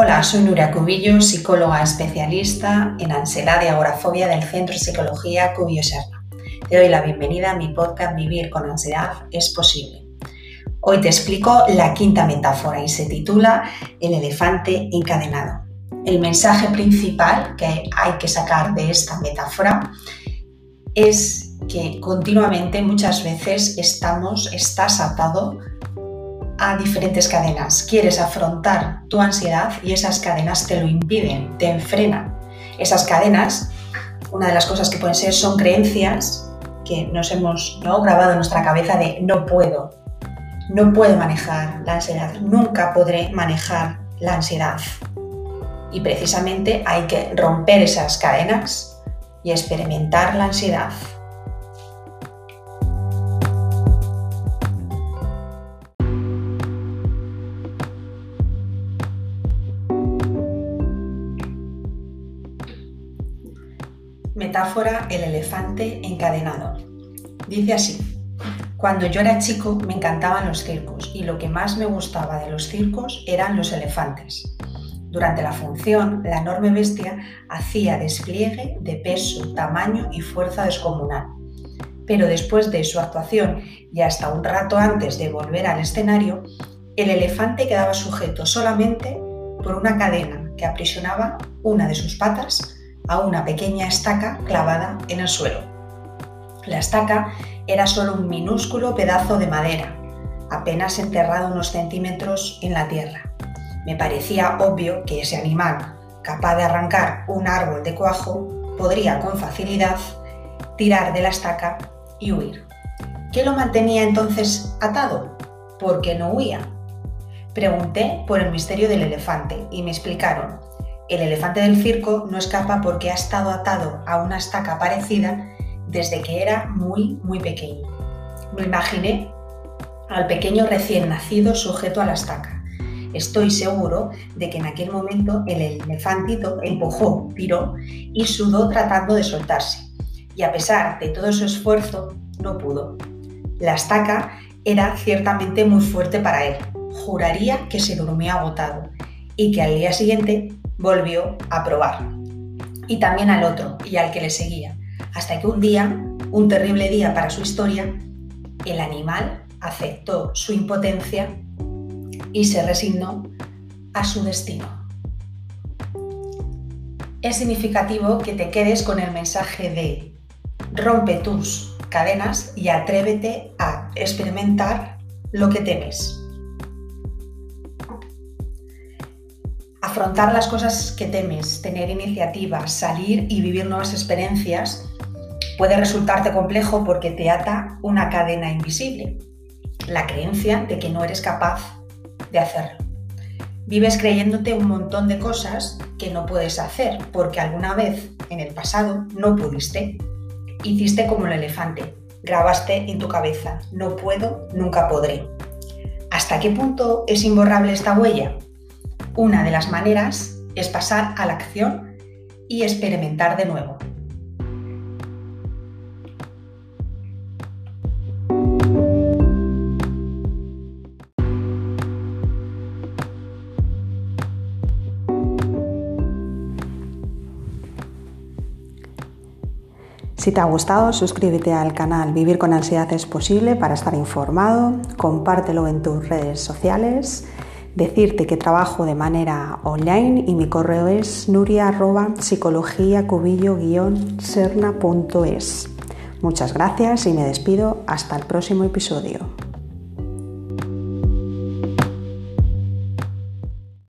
Hola, soy Nuria Cubillo, psicóloga especialista en ansiedad y agorafobia del Centro de Psicología Cubillo Serna. Te doy la bienvenida a mi podcast Vivir con ansiedad es posible. Hoy te explico la quinta metáfora y se titula El elefante encadenado. El mensaje principal que hay que sacar de esta metáfora es que continuamente muchas veces estamos, estás atado a diferentes cadenas. Quieres afrontar tu ansiedad y esas cadenas te lo impiden, te enfrenan. Esas cadenas, una de las cosas que pueden ser son creencias que nos hemos grabado en nuestra cabeza de no puedo, no puedo manejar la ansiedad, nunca podré manejar la ansiedad. Y precisamente hay que romper esas cadenas y experimentar la ansiedad. Metáfora El elefante encadenado. Dice así, cuando yo era chico me encantaban los circos y lo que más me gustaba de los circos eran los elefantes. Durante la función, la enorme bestia hacía despliegue de peso, tamaño y fuerza descomunal. Pero después de su actuación y hasta un rato antes de volver al escenario, el elefante quedaba sujeto solamente por una cadena que aprisionaba una de sus patas a una pequeña estaca clavada en el suelo. La estaca era solo un minúsculo pedazo de madera, apenas enterrado unos centímetros en la tierra. Me parecía obvio que ese animal, capaz de arrancar un árbol de cuajo, podría con facilidad tirar de la estaca y huir. ¿Qué lo mantenía entonces atado? ¿Por qué no huía? Pregunté por el misterio del elefante y me explicaron el elefante del circo no escapa porque ha estado atado a una estaca parecida desde que era muy, muy pequeño. Me imaginé al pequeño recién nacido sujeto a la estaca. Estoy seguro de que en aquel momento el elefantito empujó, tiró y sudó tratando de soltarse. Y a pesar de todo su esfuerzo, no pudo. La estaca era ciertamente muy fuerte para él. Juraría que se durmió agotado y que al día siguiente volvió a probar. Y también al otro y al que le seguía, hasta que un día, un terrible día para su historia, el animal aceptó su impotencia y se resignó a su destino. Es significativo que te quedes con el mensaje de rompe tus cadenas y atrévete a experimentar lo que temes. Afrontar las cosas que temes, tener iniciativa, salir y vivir nuevas experiencias puede resultarte complejo porque te ata una cadena invisible, la creencia de que no eres capaz de hacerlo. Vives creyéndote un montón de cosas que no puedes hacer porque alguna vez en el pasado no pudiste. Hiciste como el elefante, grabaste en tu cabeza, no puedo, nunca podré. ¿Hasta qué punto es imborrable esta huella? Una de las maneras es pasar a la acción y experimentar de nuevo. Si te ha gustado, suscríbete al canal Vivir con Ansiedad es Posible para estar informado, compártelo en tus redes sociales decirte que trabajo de manera online y mi correo es nuria.psicologiacubillo-serna.es. Muchas gracias y me despido hasta el próximo episodio.